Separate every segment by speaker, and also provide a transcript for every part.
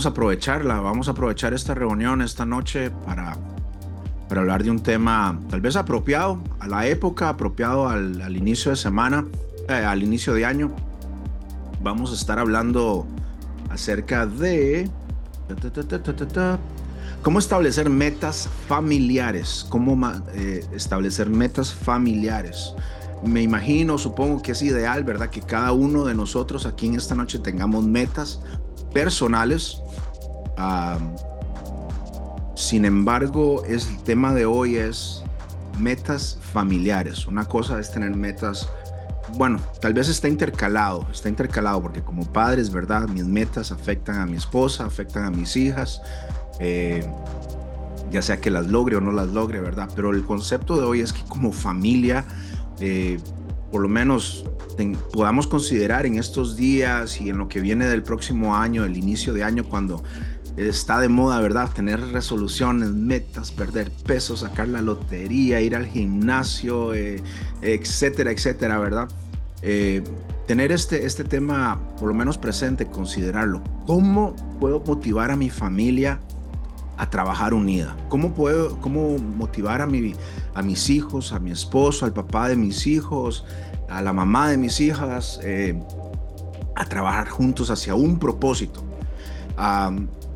Speaker 1: vamos a aprovecharla, vamos a aprovechar esta reunión esta noche para, para hablar de un tema tal vez apropiado a la época, apropiado al, al inicio de semana, eh, al inicio de año. Vamos a estar hablando acerca de cómo establecer metas familiares, cómo eh, establecer metas familiares. Me imagino, supongo que es ideal, ¿verdad? Que cada uno de nosotros aquí en esta noche tengamos metas personales. Sin embargo, el tema de hoy es metas familiares. Una cosa es tener metas bueno, tal vez está intercalado, está intercalado porque como padres, ¿verdad? Mis metas afectan a mi esposa, afectan a mis hijas, eh, ya sea que las logre o no las logre, ¿verdad? Pero el concepto de hoy es que como familia, eh, por lo menos podamos considerar en estos días y en lo que viene del próximo año, el inicio de año, cuando está de moda, ¿verdad? Tener resoluciones, metas, perder peso, sacar la lotería, ir al gimnasio, eh, etcétera, etcétera, ¿verdad? Eh, tener este, este tema por lo menos presente, considerarlo. ¿Cómo puedo motivar a mi familia a trabajar unida? ¿Cómo puedo cómo motivar a, mi, a mis hijos, a mi esposo, al papá de mis hijos, a la mamá de mis hijas, eh, a trabajar juntos hacia un propósito?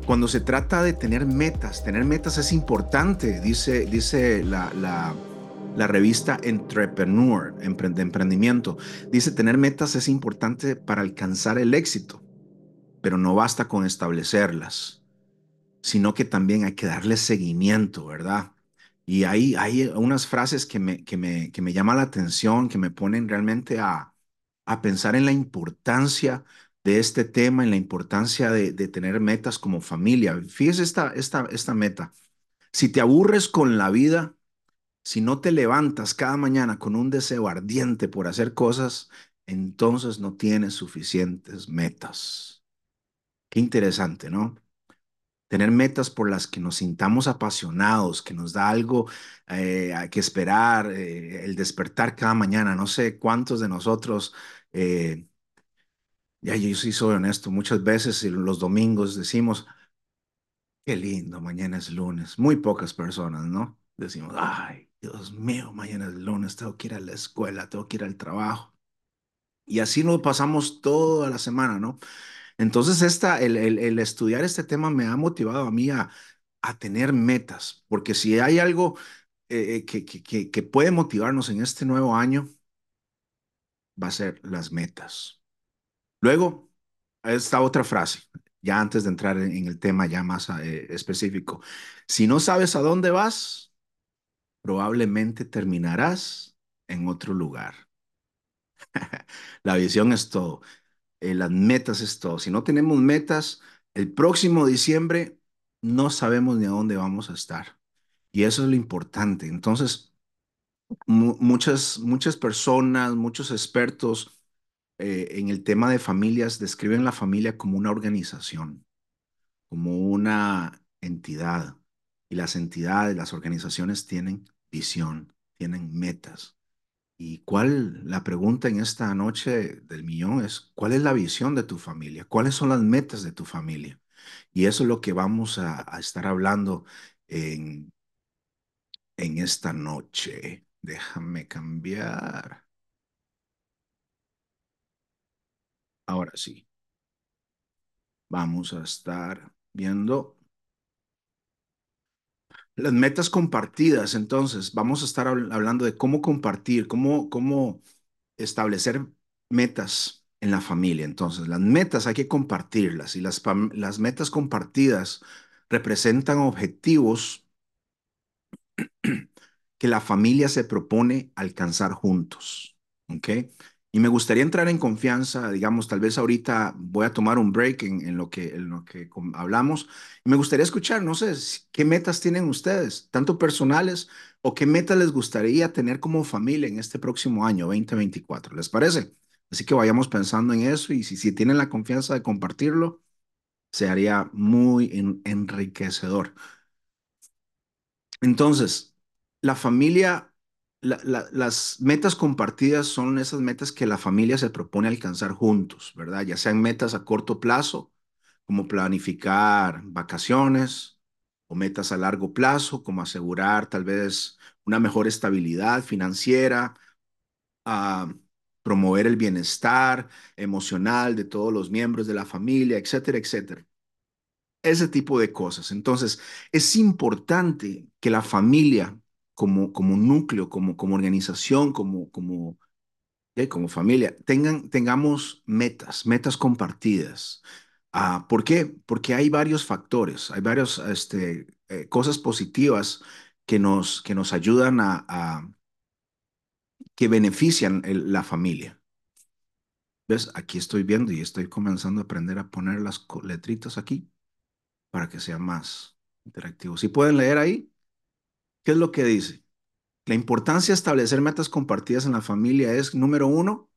Speaker 1: Cuando se trata de tener metas, tener metas es importante, dice, dice la, la la revista Entrepreneur, de emprendimiento. Dice, tener metas es importante para alcanzar el éxito, pero no basta con establecerlas, sino que también hay que darle seguimiento, ¿verdad? Y ahí hay unas frases que me, que me, que me llaman la atención, que me ponen realmente a, a pensar en la importancia de este tema, en la importancia de, tener metas como familia. Fíjese esta, esta, esta meta. Si te aburres con la vida, si no te levantas cada mañana con un deseo ardiente por hacer cosas, entonces no tienes suficientes metas. Qué interesante, ¿no? Tener metas por las que nos sintamos apasionados, que nos da algo eh, que esperar, eh, el despertar cada mañana. No sé cuántos de nosotros, eh, ya yo sí soy honesto, muchas veces los domingos decimos, qué lindo, mañana es lunes. Muy pocas personas, ¿no? Decimos, ay, Dios mío, mañana es lunes, tengo que ir a la escuela, tengo que ir al trabajo. Y así nos pasamos toda la semana, ¿no? Entonces, esta, el, el, estudiar este tema me ha motivado a mí a, a tener metas, porque si hay algo eh, eh, que, que, que puede motivarnos en este nuevo año, va a ser las metas. Luego, esta otra frase, ya antes de entrar en, el tema ya más eh, específico. Si no sabes a dónde vas, probablemente terminarás en otro lugar. La visión es todo. Eh, las metas es todo. Si no tenemos metas, el próximo diciembre no sabemos ni a dónde vamos a estar. Y eso es lo importante. Entonces, muchas, muchas personas, muchos expertos eh, en el tema de familias describen la familia como una organización, como una entidad. Y las entidades, las organizaciones tienen visión, tienen metas. ¿Y cuál, la pregunta en esta noche del millón es, ¿cuál es la visión de tu familia? ¿Cuáles son las metas de tu familia? Y eso es lo que vamos a, estar hablando en, en esta noche. Déjame cambiar. Ahora sí. Vamos a estar viendo las metas compartidas, entonces, vamos a estar hablando de cómo compartir, cómo, cómo establecer metas en la familia. Entonces, las metas hay que compartirlas y las, las metas compartidas representan objetivos que la familia se propone alcanzar juntos. ¿Ok? Y me gustaría entrar en confianza, digamos, tal vez ahorita voy a tomar un break en, lo, que, en lo que hablamos. Me gustaría escuchar, no sé, qué metas tienen ustedes, tanto personales o qué metas les gustaría tener como familia en este próximo año, 2024. ¿Les parece? Así que vayamos pensando en eso y si, si tienen la confianza de compartirlo, se haría muy enriquecedor. Entonces, la familia las metas compartidas son esas metas que la familia se propone alcanzar juntos, ¿verdad? Ya sean metas a corto plazo, como planificar vacaciones o metas a largo plazo, como asegurar tal vez una mejor estabilidad financiera, promover el bienestar emocional de todos los miembros de la familia, etcétera, etcétera. Ese tipo de cosas. Entonces, es importante que la familia como, como núcleo, como, como organización, como, como, como familia, tengan, tengamos metas, metas compartidas. Ah, ¿Por qué? Porque hay varios factores, hay varias este, eh, cosas positivas que nos, que nos ayudan a, que benefician la familia. ¿Ves? Aquí estoy viendo y estoy comenzando a aprender a poner las letritas aquí para que sea más interactivo. Si pueden leer ahí, ¿qué es lo que dice? La importancia de establecer metas compartidas en la familia es, número uno,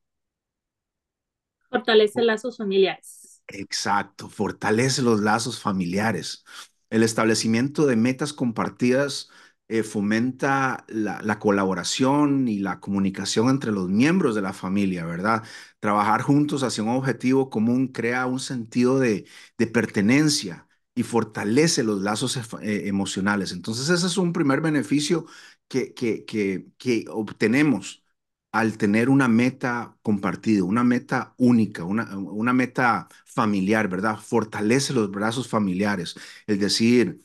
Speaker 2: Fortalece lazos familiares.
Speaker 1: Exacto, fortalece los lazos familiares. El establecimiento de metas compartidas eh, fomenta la, la colaboración y la comunicación entre los miembros de la familia, ¿verdad? Trabajar juntos hacia un objetivo común crea un sentido de, de pertenencia y fortalece los lazos eh, emocionales. Entonces, ese es un primer beneficio que, que, que, obtenemos al tener una meta compartida, una meta única, una, una meta familiar, ¿verdad? Fortalece los brazos familiares. Es decir,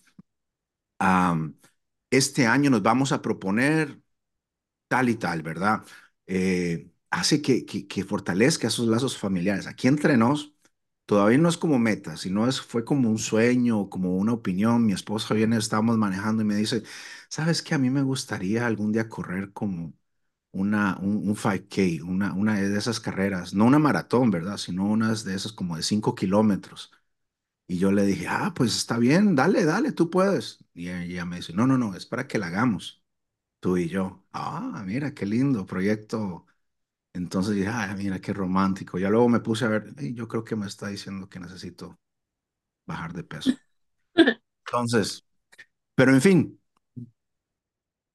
Speaker 1: este año nos vamos a proponer tal y tal, ¿verdad? Eh, hace que, que, que fortalezca esos lazos familiares. Aquí entre nos, todavía no es como meta, sino es, fue como un sueño, como una opinión. Mi esposa viene, estábamos manejando y me dice, ¿sabes qué? A mí me gustaría algún día correr como una, un, un 5K, una, una de esas carreras, no una maratón, ¿verdad? Sino unas de esas como de 5 kilómetros. Y yo le dije, ah, pues está bien, dale, dale, tú puedes. Y ella, me dice, no, no, no, es para que la hagamos, tú y yo. Ah, mira, qué lindo proyecto. Entonces dije, ah, mira, qué romántico. Ya luego me puse a ver, y yo creo que me está diciendo que necesito bajar de peso. Entonces, pero en fin,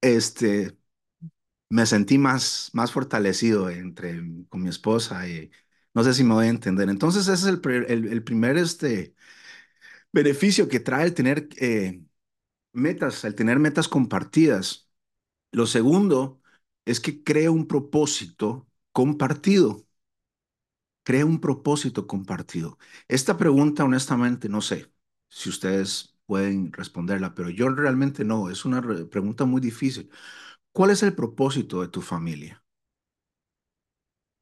Speaker 1: este, me sentí más, más fortalecido entre, con mi esposa y no sé si me voy a entender. Entonces, ese es el, el, el primer este, beneficio que trae el tener eh, metas, el tener metas compartidas. Lo segundo es que crea un propósito compartido. Crea un propósito compartido. Esta pregunta, honestamente, no sé si ustedes pueden responderla, pero yo realmente no. Es una re- pregunta muy difícil. ¿Cuál es el propósito de tu familia?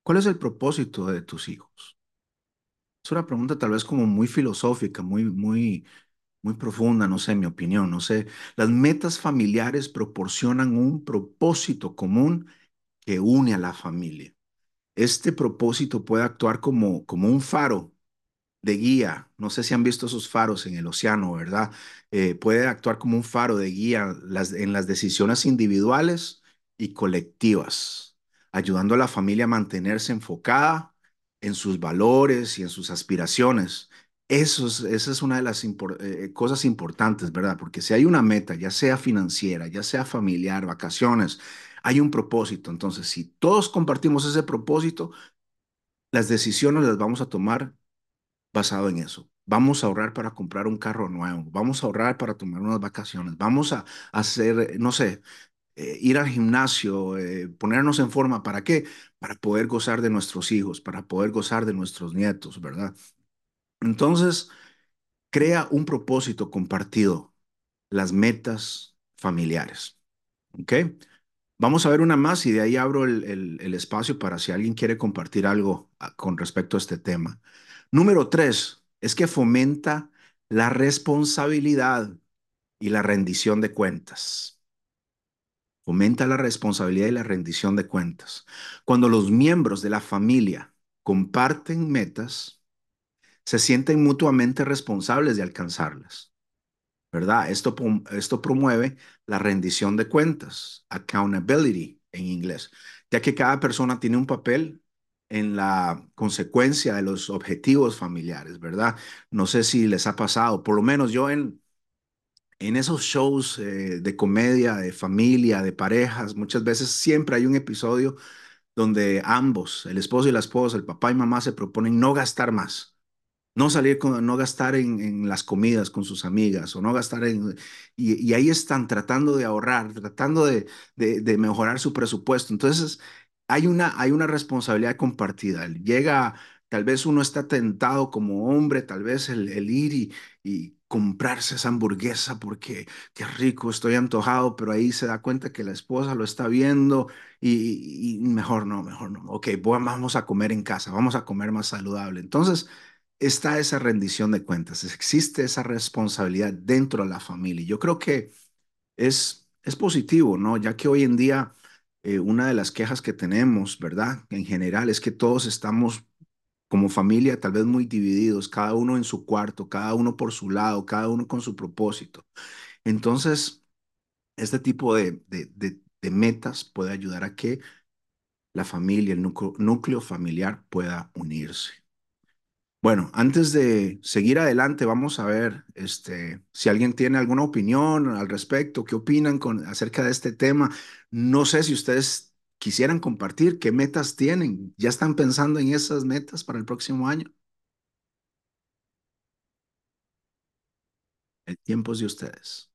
Speaker 1: ¿Cuál es el propósito de tus hijos? Es una pregunta tal vez como muy filosófica, muy, muy, muy profunda, no sé, mi opinión, no sé. Las metas familiares proporcionan un propósito común que une a la familia. Este propósito puede actuar como, como un faro de guía. No sé si han visto esos faros en el océano, ¿verdad? Eh, puede actuar como un faro de guía en las decisiones individuales y colectivas, ayudando a la familia a mantenerse enfocada en sus valores y en sus aspiraciones. Eso es, esa es una de las impor- eh, cosas importantes, ¿verdad? Porque si hay una meta, ya sea financiera, ya sea familiar, vacaciones, hay un propósito. Entonces, si todos compartimos ese propósito, las decisiones las vamos a tomar basado en eso. Vamos a ahorrar para comprar un carro nuevo, vamos a ahorrar para tomar unas vacaciones, vamos a hacer, no sé, eh, ir al gimnasio, eh, ponernos en forma. ¿Para qué? Para poder gozar de nuestros hijos, para poder gozar de nuestros nietos, ¿verdad? Entonces, crea un propósito compartido, las metas familiares, ¿ok? Vamos a ver una más y de ahí abro el, espacio para si alguien quiere compartir algo ah, con respecto a este tema. Número tres, es que fomenta la responsabilidad y la rendición de cuentas. Fomenta la responsabilidad y la rendición de cuentas. Cuando los miembros de la familia comparten metas, se sienten mutuamente responsables de alcanzarlas. ¿Verdad? Esto, esto promueve la rendición de cuentas, accountability en inglés, ya que cada persona tiene un papel en la consecuencia de los objetivos familiares, ¿verdad? No sé si les ha pasado, por lo menos yo en, en esos shows eh, de comedia, de familia, de parejas, muchas veces siempre hay un episodio donde ambos, el esposo y la esposa, el papá y mamá, se proponen no gastar más no salir con, no gastar en, en las comidas con sus amigas o no gastar en, y, y ahí están tratando de ahorrar, tratando de, de, mejorar su presupuesto. Entonces, hay una, hay una responsabilidad compartida. Llega, tal vez uno está tentado como hombre, tal vez el, el ir y, y comprarse esa hamburguesa porque qué rico, estoy antojado, pero ahí se da cuenta que la esposa lo está viendo y, y mejor no, mejor no. Ok, vamos a comer en casa, vamos a comer más saludable. Entonces, está esa rendición de cuentas, existe esa responsabilidad dentro de la familia. Yo creo que es, es positivo, ¿no? Ya que hoy en día eh, una de las quejas que tenemos, ¿verdad? En general es que todos estamos como familia tal vez muy divididos, cada uno en su cuarto, cada uno por su lado, cada uno con su propósito. Entonces, este tipo de, de, de, metas puede ayudar a que la familia, el núcleo familiar pueda unirse. Bueno, antes de seguir adelante, vamos a ver este, si alguien tiene alguna opinión al respecto, qué opinan con, acerca de este tema. No sé si ustedes quisieran compartir qué metas tienen. ¿Ya están pensando en esas metas para el próximo año? El tiempo es de ustedes.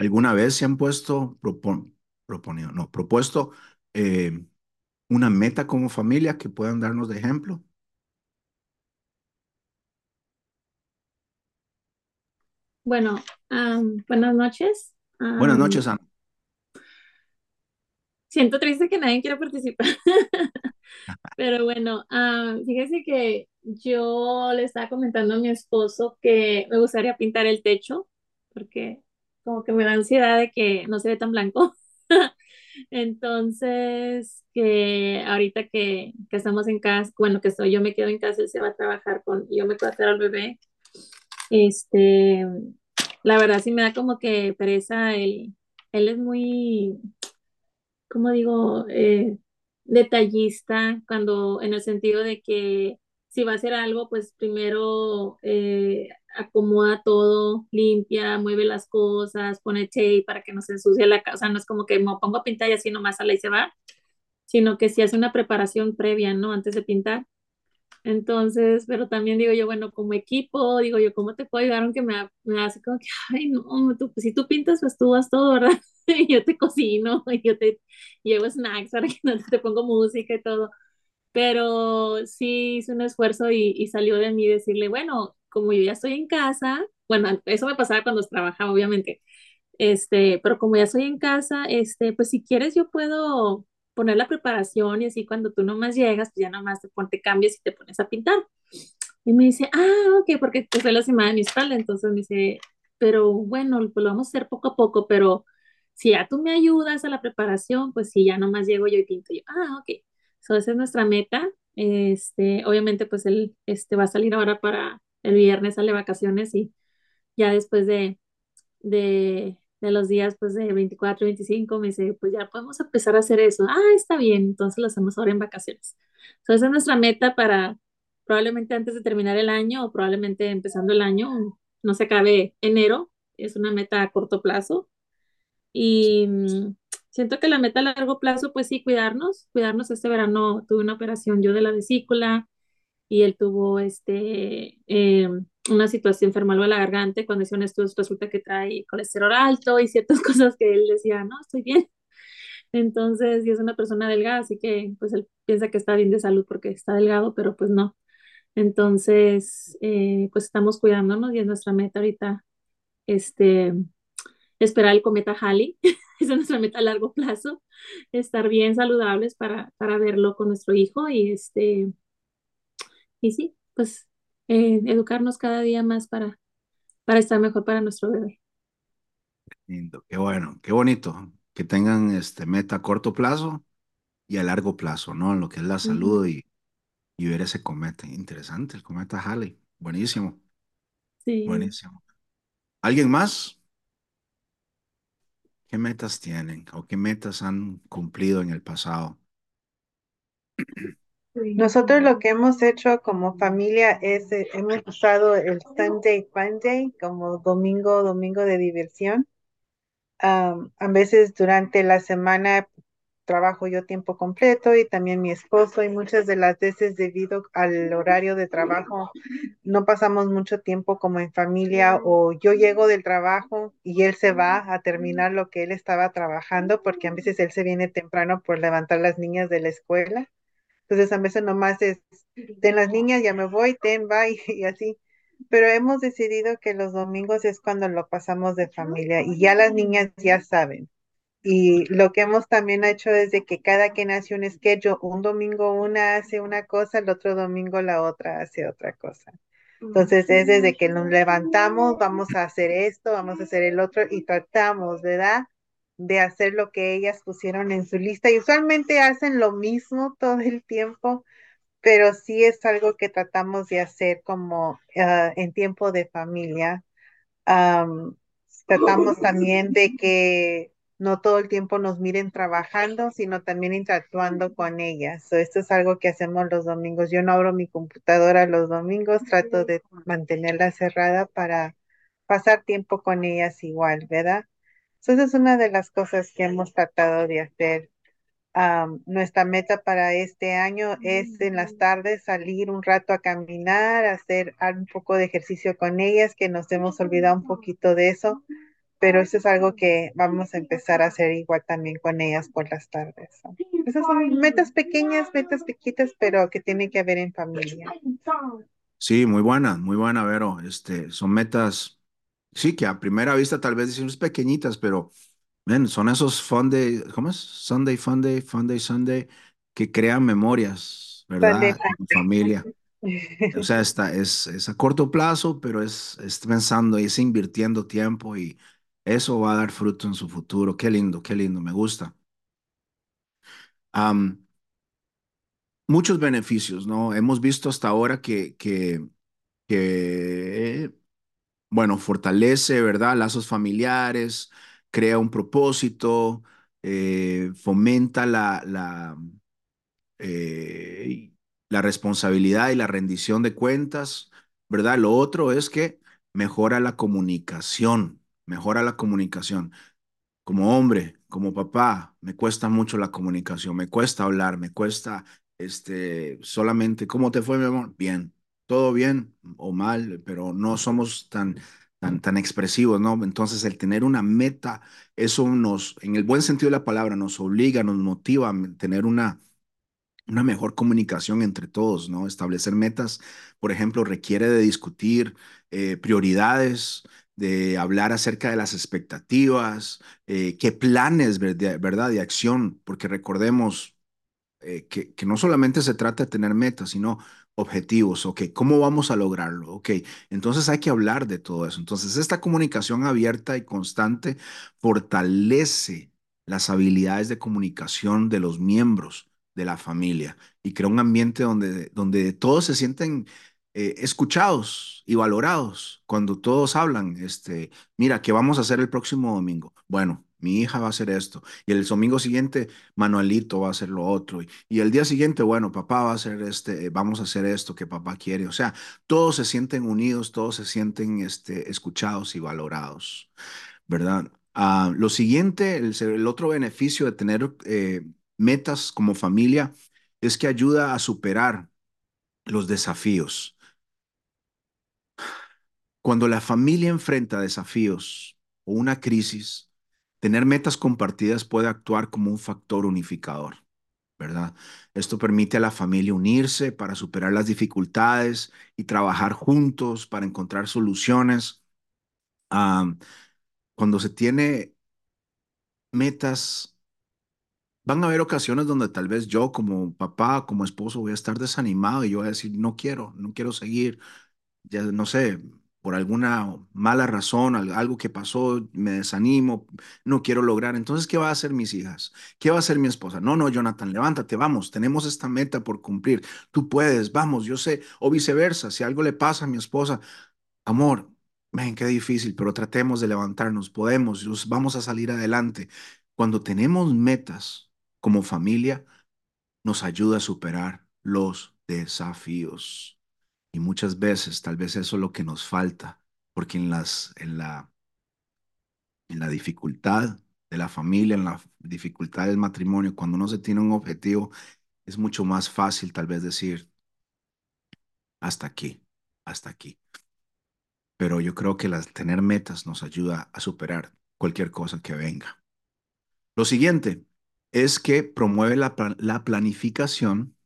Speaker 1: ¿Alguna vez se han puesto, propon, proponido, no, propuesto eh, una meta como familia que puedan darnos de ejemplo?
Speaker 2: Bueno, um, buenas noches.
Speaker 1: Buenas noches, Ana.
Speaker 2: siento triste que nadie quiera participar, pero bueno, um, fíjese que yo le estaba comentando a mi esposo que me gustaría pintar el techo, porque como que me da ansiedad de que no se ve tan blanco. Entonces, que ahorita que, que estamos en casa, bueno, que estoy, yo me quedo en casa, él se va a trabajar con, yo me quedo a al bebé, este, la verdad sí me da como que pereza, él, él es muy, como digo, eh, detallista, cuando, en el sentido de que si va a hacer algo, pues primero eh, acomoda todo, limpia, mueve las cosas, pone tape para que no se ensucie la casa, no es como que me pongo a pintar y así nomás sale y se va sino que si hace una preparación previa, ¿no? Antes de pintar. Entonces, pero también digo yo, bueno, como equipo, digo yo, ¿cómo te puedo ayudar? Aunque me, me hace como que, ay, no, tú, pues, si tú pintas, pues tú vas todo, ¿verdad? Yo te cocino, yo te llevo snacks para que no te pongo música y todo. Pero sí hice un esfuerzo y, y salió de mí decirle, bueno, como yo ya estoy en casa, bueno, eso me pasaba cuando trabajaba, obviamente, este, pero como ya estoy en casa, este, pues si quieres yo puedo poner la preparación y así cuando tú nomás llegas, pues ya nomás te, te cambias y te pones a pintar. Y me dice, ah, ok, porque fue la semana de mi espalda, entonces me dice, pero bueno, pues lo vamos a hacer poco a poco, pero si ya tú me ayudas a la preparación, pues sí, ya nomás llego yo y pinto yo, ah, ok. So, esa es nuestra meta. Este, obviamente, pues él este, va a salir ahora para el viernes, sale vacaciones y ya después de, de, de los días pues de 24, 25, me dice, pues ya podemos empezar a hacer eso. Ah, está bien, entonces lo hacemos ahora en vacaciones. Entonces esa es nuestra meta para probablemente antes de terminar el año o probablemente empezando el año, no se acabe enero, es una meta a corto plazo. Y mm, siento que la meta a largo plazo, pues sí, cuidarnos, cuidarnos. Este verano tuve una operación yo de la vesícula y él tuvo este, eh, una situación enferma de la garganta. Cuando hicieron esto, resulta que trae colesterol alto y ciertas cosas que él decía, no, estoy bien. Entonces, y es una persona delgada, así que pues él piensa que está bien de salud porque está delgado, pero pues no. Entonces, eh, pues estamos cuidándonos y es nuestra meta ahorita, este, esperar el cometa Halley, esa es nuestra meta a largo plazo, estar bien saludables para, para verlo con nuestro hijo y este, y sí, pues eh, educarnos cada día más para, para estar mejor para nuestro bebé.
Speaker 1: Lindo, qué bueno, qué bonito que tengan este meta a corto plazo y a largo plazo, ¿no? En lo que es la salud y, y ver ese cometa. Interesante, el cometa Halley. Buenísimo,
Speaker 2: Sí.
Speaker 1: buenísimo. ¿Alguien más? ¿Qué metas tienen o qué metas han cumplido en el pasado?
Speaker 3: Nosotros lo que hemos hecho como familia es, eh, hemos usado el Sunday Funday como domingo, domingo de diversión. Am, a veces durante la semana trabajo yo tiempo completo y también mi esposo y muchas de las veces debido al horario de trabajo no pasamos mucho tiempo como en familia o yo llego del trabajo y él se va a terminar lo que él estaba trabajando porque a veces él se viene temprano por levantar las niñas de la escuela. Entonces a veces nomás es, ten las niñas, ya me voy, ten, bye y así. Pero hemos decidido que los domingos es cuando lo pasamos de familia y ya las niñas ya saben. Y lo que hemos también hecho es de que cada quien hace un schedule, un domingo una hace una cosa, el otro domingo la otra hace otra cosa. Entonces es desde que nos levantamos, vamos a hacer esto, vamos a hacer el otro y tratamos, ¿verdad? De hacer lo que ellas pusieron en su lista. Y usualmente hacen lo mismo todo el tiempo, pero sí es algo que tratamos de hacer como ah, en tiempo de familia. Am, tratamos también de que no todo el tiempo nos miren trabajando, sino también interactuando con ellas. So, esto es algo que hacemos los domingos. Yo no abro mi computadora los domingos, trato de mantenerla cerrada para pasar tiempo con ellas igual, ¿verdad? So, esa es una de las cosas que hemos tratado de hacer. Nuestra meta para este año es en las tardes salir un rato a caminar, hacer un poco de ejercicio con ellas, que nos hemos olvidado un poquito de eso pero eso es algo que vamos a empezar a hacer igual también con ellas por las tardes. ¿no? Esas son metas pequeñas, metas chiquitas, pero que tienen que ver en familia.
Speaker 1: Sí, muy buena, muy buena, Vero. Este, son metas, sí, que a primera vista tal vez decimos pequeñitas, pero ven, son esos fun day, ¿cómo es? Sunday, fun day, fun day, Sunday, que crean memorias,
Speaker 3: Sunday,
Speaker 1: ¿verdad? En familia. O sea, está, es, es a corto plazo, pero es, es pensando y es invirtiendo tiempo y eso va a dar fruto en su futuro. Qué lindo, qué lindo, me gusta. Muchos beneficios, ¿no? Hemos visto hasta ahora que, que, que, bueno, fortalece, ¿verdad? Lazos familiares, crea un propósito, eh, fomenta la, la, eh, la responsabilidad y la rendición de cuentas, ¿verdad? Lo otro es que mejora la comunicación, mejora la comunicación. Como hombre, como papá, me cuesta mucho la comunicación, me cuesta hablar, me cuesta, este, solamente, ¿cómo te fue, mi amor? Bien, todo bien o mal, pero no somos tan, tan, tan expresivos, ¿no? Entonces, el tener una meta, eso nos, en el buen sentido de la palabra, nos obliga, nos motiva a tener una una mejor comunicación entre todos, ¿no? Establecer metas, por ejemplo, requiere de discutir eh, prioridades, de hablar acerca de las expectativas, eh, qué planes, ¿verdad?, de acción, porque recordemos eh, que, que no solamente se trata de tener metas, sino objetivos, ok, ¿cómo vamos a lograrlo? Ok, entonces hay que hablar de todo eso. Entonces, esta comunicación abierta y constante fortalece las habilidades de comunicación de los miembros de la familia y crea un ambiente donde, donde todos se sienten eh, escuchados y valorados cuando todos hablan, este, mira, ¿qué vamos a hacer el próximo domingo? Bueno, mi hija va a hacer esto y el domingo siguiente Manuelito va a hacer lo otro y, y el día siguiente, bueno, papá va a hacer este, vamos a hacer esto que papá quiere, o sea, todos se sienten unidos, todos se sienten este, escuchados y valorados, ¿verdad? Ah, lo siguiente, el, el otro beneficio de tener eh, metas como familia es que ayuda a superar los desafíos. Cuando la familia enfrenta desafíos o una crisis, tener metas compartidas puede actuar como un factor unificador, ¿verdad? Esto permite a la familia unirse para superar las dificultades y trabajar juntos para encontrar soluciones. Ah, cuando se tiene metas van a haber ocasiones donde tal vez yo como papá, como esposo, voy a estar desanimado y yo voy a decir, no quiero, no quiero seguir, ya no sé, por alguna mala razón, algo que pasó, me desanimo, no quiero lograr. Entonces, ¿qué va a hacer mis hijas? ¿Qué va a hacer mi esposa? No, no, Jonathan, levántate, vamos, tenemos esta meta por cumplir. Tú puedes, vamos, yo sé, o viceversa, si algo le pasa a mi esposa, amor, ven, qué difícil, pero tratemos de levantarnos, podemos, vamos a salir adelante. Cuando tenemos metas, como familia, nos ayuda a superar los desafíos. Y muchas veces, tal vez eso es lo que nos falta, porque en, las, en, la, en la dificultad de la familia, en la dificultad del matrimonio, cuando uno se tiene un objetivo, es mucho más fácil tal vez decir, hasta aquí, hasta aquí. Pero yo creo que las, tener metas nos ayuda a superar cualquier cosa que venga. Lo siguiente es que promueve la, la planificación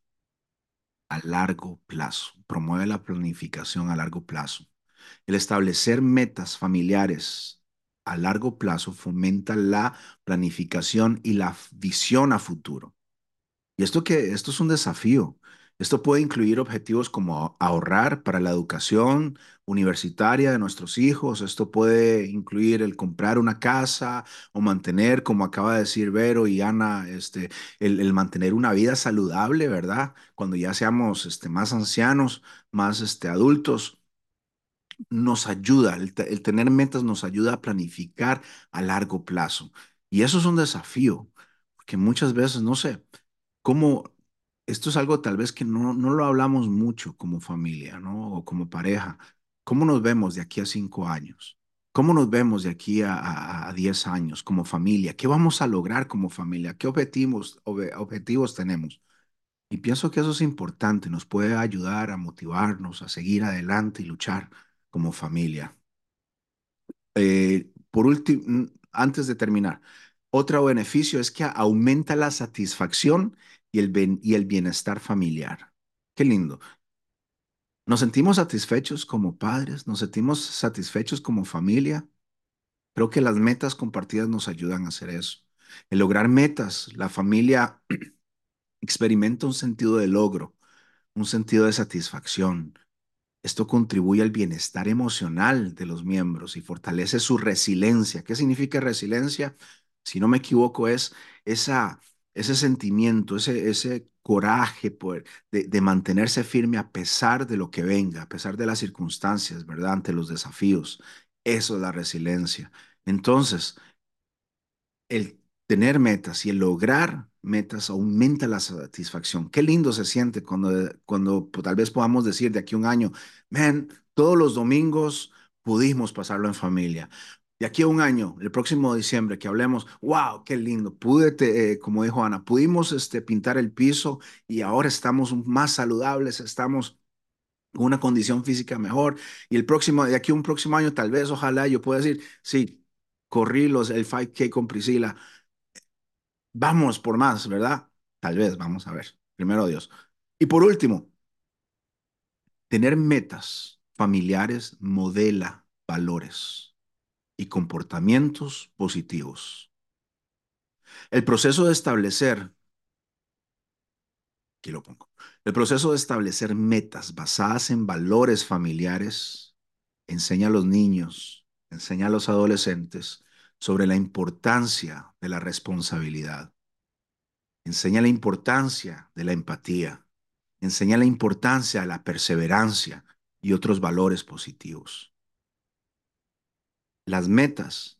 Speaker 1: a largo plazo, promueve la planificación a largo plazo. El establecer metas familiares a largo plazo fomenta la planificación y la visión a futuro. Y esto que esto es un desafío. Esto puede incluir objetivos como ahorrar para la educación universitaria de nuestros hijos. Esto puede incluir el comprar una casa o mantener, como acaba de decir Vero y Ana, este, el, mantener una vida saludable, ¿verdad? Cuando ya seamos este, más ancianos, más este, adultos nos ayuda, el, el, tener metas nos ayuda a planificar a largo plazo. Y eso es un desafío, porque muchas veces, no sé, cómo esto es algo tal vez que no, no lo hablamos mucho como familia, ¿no? O como pareja. ¿Cómo nos vemos de aquí a cinco años? ¿Cómo nos vemos de aquí a, a, a diez años como familia? ¿Qué vamos a lograr como familia? ¿Qué objetivos, objetivos tenemos? Y pienso que eso es importante, nos puede ayudar a motivarnos, a seguir adelante y luchar como familia. Eh, por último, antes de terminar, otro beneficio es que aumenta la satisfacción y el, y el bienestar familiar. Qué lindo. Nos sentimos satisfechos como padres, nos sentimos satisfechos como familia. Creo que las metas compartidas nos ayudan a hacer eso. El lograr metas, la familia experimenta un sentido de logro, un sentido de satisfacción. Esto contribuye al bienestar emocional de los miembros y fortalece su resiliencia. ¿Qué significa resiliencia? Si no me equivoco, es esa ese sentimiento, ese, ese coraje por, de, de, mantenerse firme a pesar de lo que venga, a pesar de las circunstancias, ¿verdad? Ante los desafíos. Eso es la resiliencia. Entonces, el tener metas y el lograr metas aumenta la satisfacción. Qué lindo se siente cuando, cuando pues, tal vez podamos decir de aquí a un año, man, todos los domingos pudimos pasarlo en familia de aquí a un año, el próximo diciembre, que hablemos, wow, qué lindo, pude, te, eh, como dijo Ana, pudimos este, pintar el piso y ahora estamos más saludables, estamos con una condición física mejor. Y el próximo, de aquí a un próximo año, tal vez, ojalá yo pueda decir, sí, corrí los, el 5K con Priscila. Vamos por más, ¿verdad? Tal vez, vamos a ver. Primero Dios. Y por último, tener metas familiares modela valores y comportamientos positivos. El proceso de establecer, aquí lo pongo, el proceso de establecer metas basadas en valores familiares enseña a los niños, enseña a los adolescentes sobre la importancia de la responsabilidad, enseña la importancia de la empatía, enseña la importancia de la perseverancia y otros valores positivos. Las metas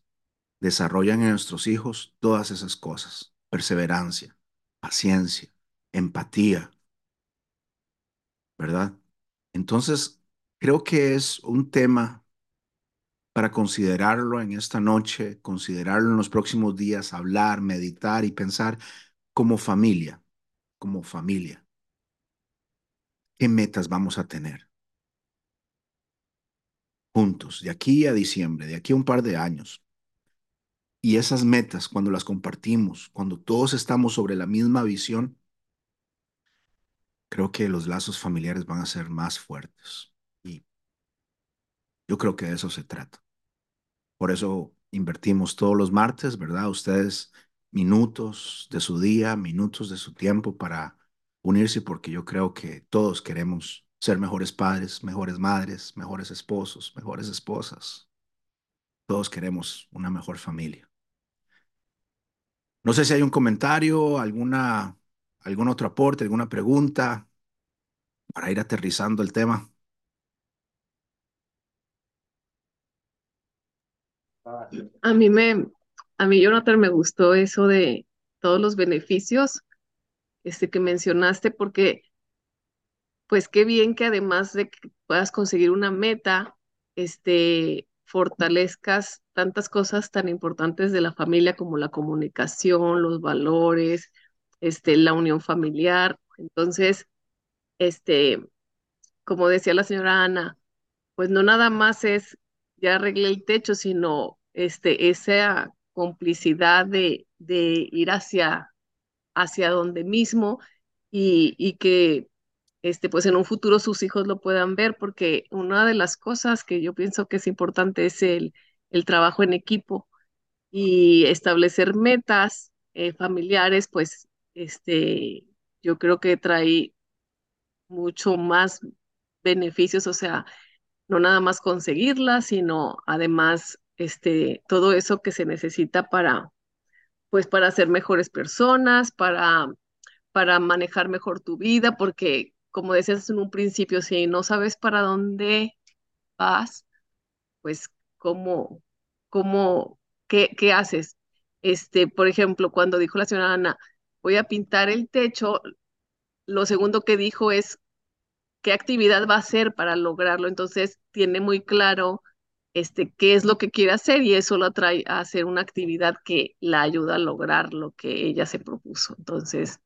Speaker 1: desarrollan en nuestros hijos todas esas cosas. Perseverancia, paciencia, empatía. ¿Verdad? Entonces, creo que es un tema para considerarlo en esta noche, considerarlo en los próximos días, hablar, meditar y pensar como familia, como familia. ¿Qué metas vamos a tener? Juntos, de aquí a diciembre, de aquí a un par de años. Y esas metas, cuando las compartimos, cuando todos estamos sobre la misma visión, creo que los lazos familiares van a ser más fuertes. Y yo creo que de eso se trata. Por eso invertimos todos los martes, ¿verdad? Ustedes minutos de su día, minutos de su tiempo para unirse, porque yo creo que todos queremos ser mejores padres, mejores madres, mejores esposos, mejores esposas. Todos queremos una mejor familia. No sé si hay un comentario, alguna, algún otro aporte, alguna pregunta para ir aterrizando el tema.
Speaker 4: A mí me, a mí Jonathan me gustó eso de todos los beneficios este, que mencionaste, porque pues qué bien que además de que puedas conseguir una meta, este, fortalezcas tantas cosas tan importantes de la familia como la comunicación, los valores, este, la unión familiar. Entonces, este, como decía la señora Ana, pues no nada más es ya arreglé el techo, sino este, esa complicidad de, de ir hacia, hacia donde mismo y, y que este, pues en un futuro sus hijos lo puedan ver, porque una de las cosas que yo pienso que es importante es el, el trabajo en equipo y establecer metas eh, familiares, pues este, yo creo que trae mucho más beneficios, o sea, no nada más conseguirlas, sino además este, todo eso que se necesita para, pues para ser mejores personas, para, para manejar mejor tu vida, porque como decías en un principio, si no sabes para dónde vas, pues cómo, cómo, qué, qué haces. Este, por ejemplo, cuando dijo la señora Ana, voy a pintar el techo, lo segundo que dijo es qué actividad va a hacer para lograrlo. Entonces, tiene muy claro este, qué es lo que quiere hacer y eso lo atrae a hacer una actividad que la ayuda a lograr lo que ella se propuso. Entonces,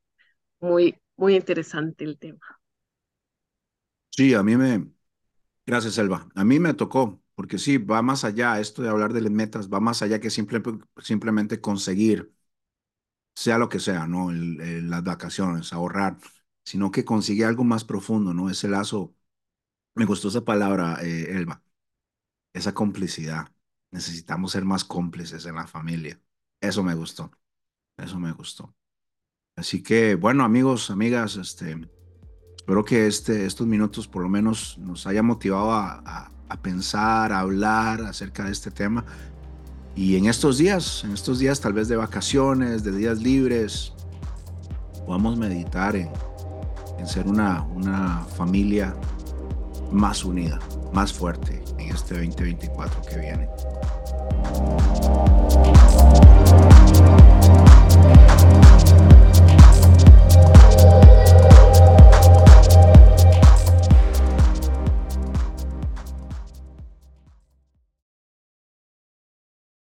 Speaker 4: muy, muy interesante el tema.
Speaker 1: Sí, a mí me, gracias, Elba. A mí me tocó, porque sí, va más allá, esto de hablar de las metas, va más allá que simple, simplemente conseguir, sea lo que sea, ¿no? las vacaciones, ahorrar, sino que consigue algo más profundo, ¿no? Ese lazo, me gustó esa palabra, eh, Elba, esa complicidad. Necesitamos ser más cómplices en la familia. Eso me gustó, eso me gustó. Así que, bueno, amigos, amigas, este, espero que este, estos minutos por lo menos nos haya motivado a, a, pensar, a hablar acerca de este tema. Y en estos días, en estos días tal vez de vacaciones, de días libres, podamos meditar en, en ser una, una familia más unida, más fuerte en este 2024 que viene.